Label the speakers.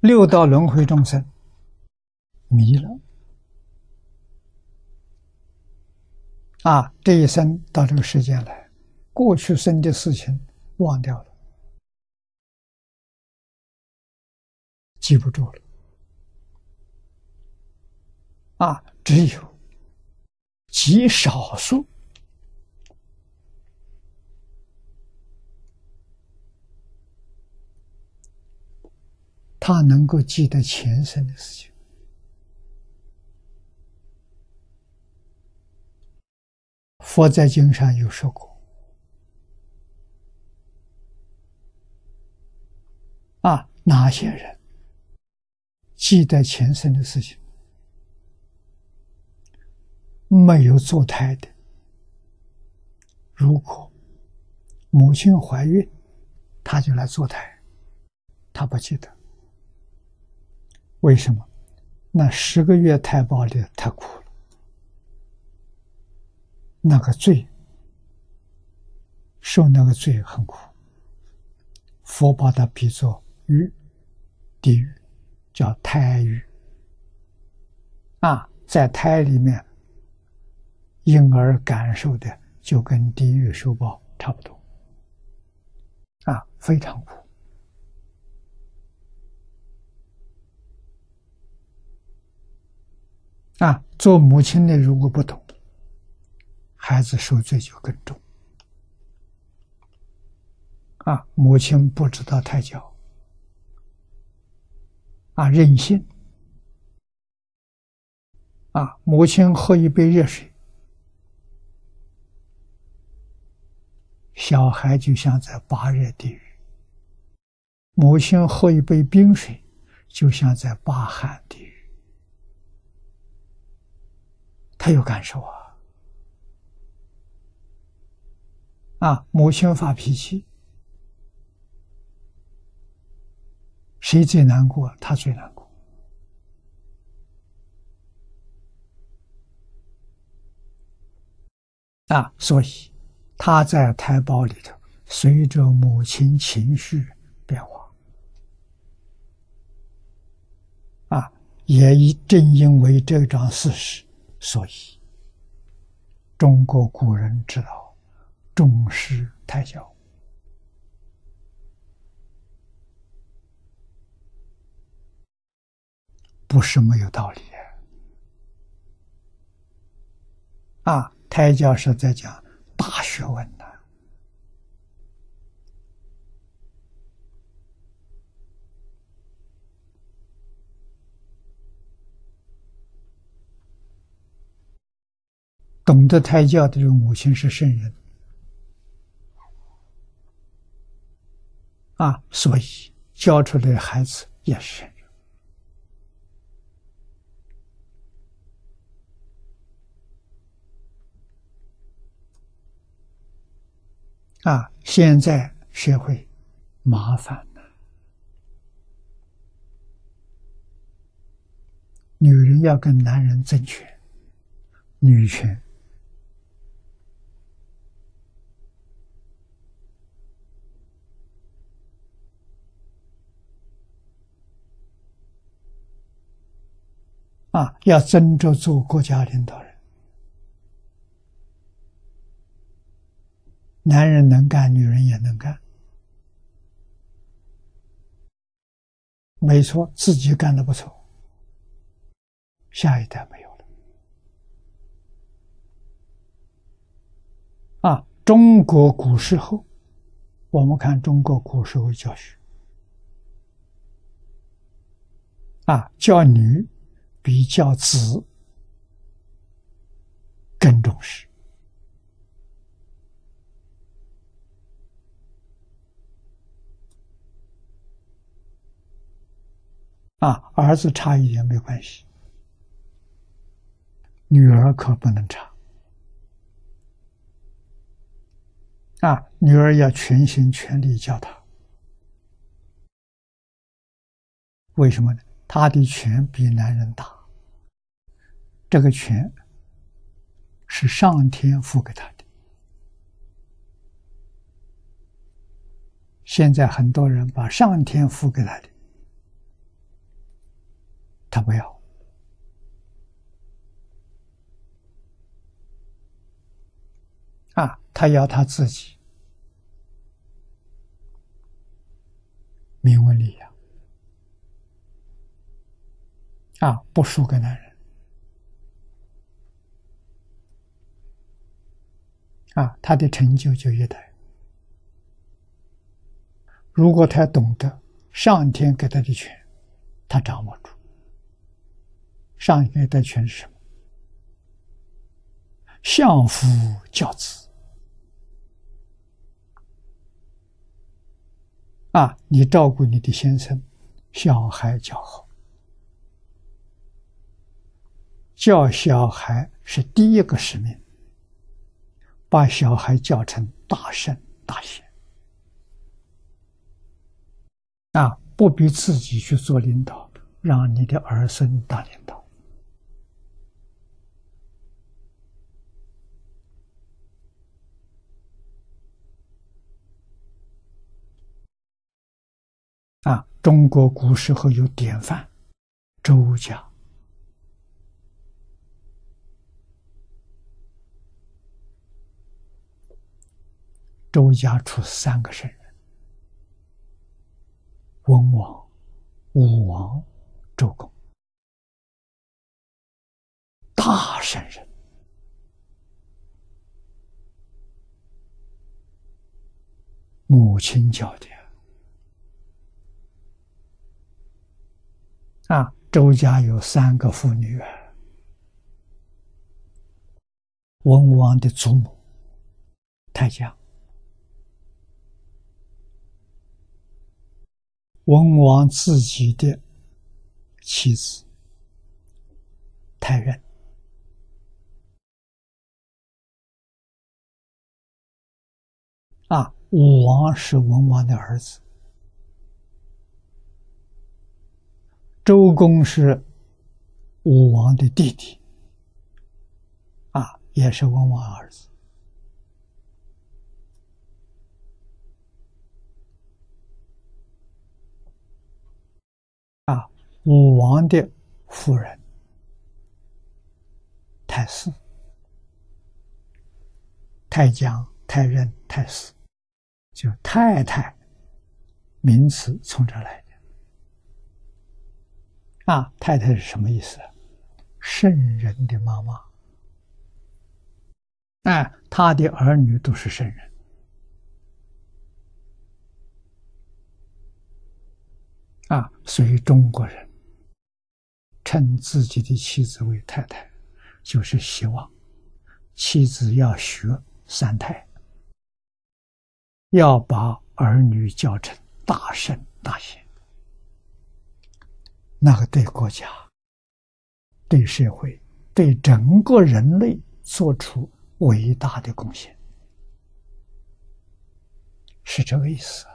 Speaker 1: 六道轮回众生迷了啊！这一生到这个世间来，过去生的事情忘掉了，记不住了啊！只有极少数。他能够记得前生的事情。佛在经上有说过：“啊，哪些人记得前生的事情？没有做胎的，如果母亲怀孕，他就来做胎，他不记得。”为什么？那十个月胎胞里太苦了，那个罪，受那个罪很苦。佛把它比作狱，地狱，叫胎狱。啊，在胎里面，婴儿感受的就跟地狱受报差不多，啊，非常苦。啊，做母亲的如果不懂，孩子受罪就更重。啊，母亲不知道胎教，啊，任性。啊，母亲喝一杯热水，小孩就像在八热地狱；母亲喝一杯冰水，就像在八寒地狱。他有感受啊！啊，母亲发脾气，谁最难过？他最难过。啊，所以他在胎胞里头，随着母亲情绪变化。啊，也正因为这桩事实。所以，中国古人知道重视胎教，不是没有道理啊！胎教是在讲大学问。懂得胎教的这个母亲是圣人啊，所以教出来的孩子也是圣人啊。现在社会麻烦了，女人要跟男人争权，女权。啊，要争着做国家领导人，男人能干，女人也能干，没错，自己干的不错，下一代没有了。啊，中国古时候，我们看中国古时候教学，啊，教女。比较子更重视啊，儿子差一点没关系，女儿可不能差啊！女儿要全心全力教他，为什么呢？他的权比男人大，这个权是上天赋给他的。现在很多人把上天赋给他的他不要。啊，他要他自己。名闻利养。啊，不输给男人。啊，他的成就就越大。如果他懂得上天给他的权，他掌握住。上天给他权是什么？相夫教子啊！你照顾你的先生，小孩教好，教小孩是第一个使命，把小孩教成大圣大贤。啊！不必自己去做领导，让你的儿孙当领导。啊！中国古时候有典范，周家，周家出三个圣人。文王、武王、周公，大圣人，母亲教的啊。周家有三个妇女，文王的祖母太姜。文王自己的妻子太任啊，武王是文王的儿子，周公是武王的弟弟，啊，也是文王儿子。武王的夫人太师、太姜、太任、太师，就太太名词从这来的。啊，太太是什么意思？圣人的妈妈。哎，他的儿女都是圣人。啊，所以中国人。称自己的妻子为太太，就是希望妻子要学三太，要把儿女教成大圣大贤，那个对国家、对社会、对整个人类做出伟大的贡献，是这个意思。